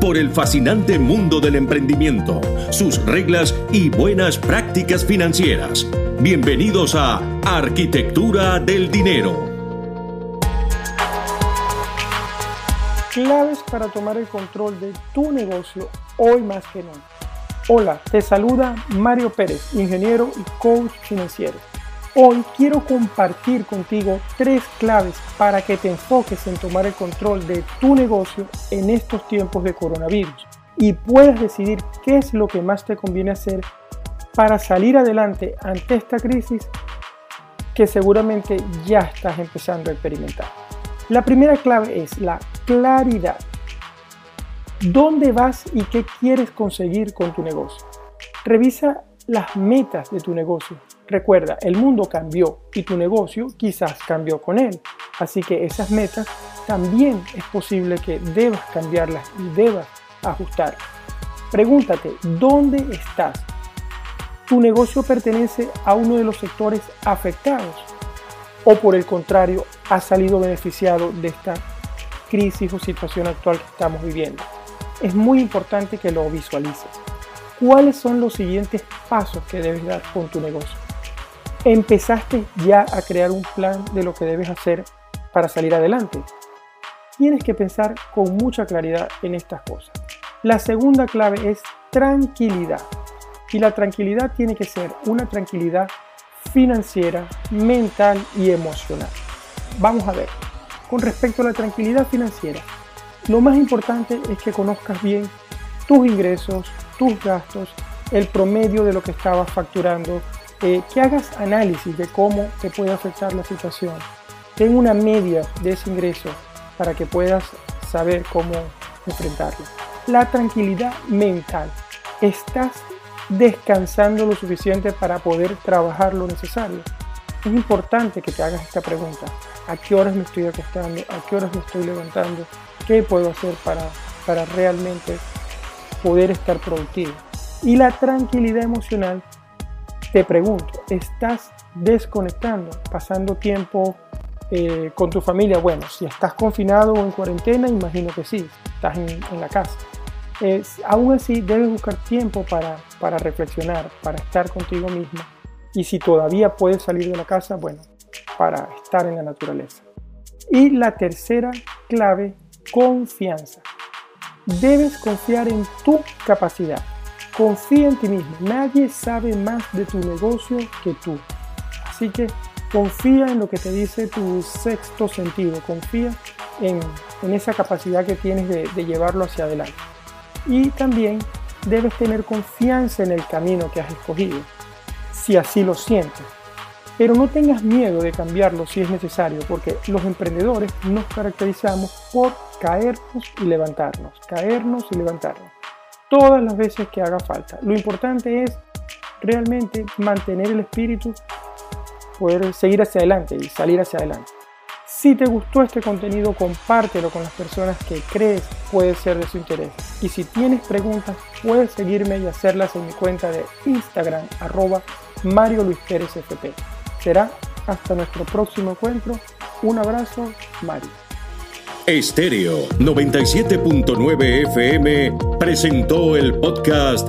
por el fascinante mundo del emprendimiento, sus reglas y buenas prácticas financieras. Bienvenidos a Arquitectura del Dinero. Claves para tomar el control de tu negocio hoy más que nunca. Hola, te saluda Mario Pérez, ingeniero y coach financiero. Hoy quiero compartir contigo tres claves para que te enfoques en tomar el control de tu negocio en estos tiempos de coronavirus y puedas decidir qué es lo que más te conviene hacer para salir adelante ante esta crisis que seguramente ya estás empezando a experimentar. La primera clave es la claridad. ¿Dónde vas y qué quieres conseguir con tu negocio? Revisa las metas de tu negocio. Recuerda, el mundo cambió y tu negocio quizás cambió con él. Así que esas metas también es posible que debas cambiarlas y debas ajustar. Pregúntate, ¿dónde estás? ¿Tu negocio pertenece a uno de los sectores afectados? ¿O por el contrario, ha salido beneficiado de esta crisis o situación actual que estamos viviendo? Es muy importante que lo visualices cuáles son los siguientes pasos que debes dar con tu negocio. Empezaste ya a crear un plan de lo que debes hacer para salir adelante. Tienes que pensar con mucha claridad en estas cosas. La segunda clave es tranquilidad. Y la tranquilidad tiene que ser una tranquilidad financiera, mental y emocional. Vamos a ver, con respecto a la tranquilidad financiera, lo más importante es que conozcas bien tus ingresos, tus gastos, el promedio de lo que estabas facturando, eh, que hagas análisis de cómo te puede afectar la situación. Ten una media de ese ingreso para que puedas saber cómo enfrentarlo. La tranquilidad mental. ¿Estás descansando lo suficiente para poder trabajar lo necesario? Es importante que te hagas esta pregunta. ¿A qué horas me estoy acostando? ¿A qué horas me estoy levantando? ¿Qué puedo hacer para, para realmente poder estar productivo. Y la tranquilidad emocional, te pregunto, ¿estás desconectando, pasando tiempo eh, con tu familia? Bueno, si estás confinado o en cuarentena, imagino que sí, estás en, la casa. aún así, debes buscar tiempo para, para reflexionar, para estar contigo mismo. Y si todavía puedes salir de la casa, bueno, para estar en la naturaleza. Y la tercera clave, confianza. Debes confiar en tu capacidad. Confía en ti mismo. Nadie sabe más de tu negocio que tú. Así que confía en lo que te dice tu sexto sentido. Confía en, esa capacidad que tienes de, de llevarlo hacia adelante. Y también debes tener confianza en el camino que has escogido, si así lo sientes. Pero no tengas miedo de cambiarlo si es necesario, porque los emprendedores nos caracterizamos por caernos y levantarnos, caernos y levantarnos, todas las veces que haga falta. Lo importante es realmente mantener el espíritu, poder seguir hacia adelante y salir hacia adelante. Si te gustó este contenido, compártelo con las personas que crees puede ser de su interés. Y si tienes preguntas, puedes seguirme y hacerlas en mi cuenta de Instagram, arroba Mario Luis Pérez FP. Será hasta nuestro próximo encuentro. Un abrazo, Mario. Estéreo 97.9 FM presentó el podcast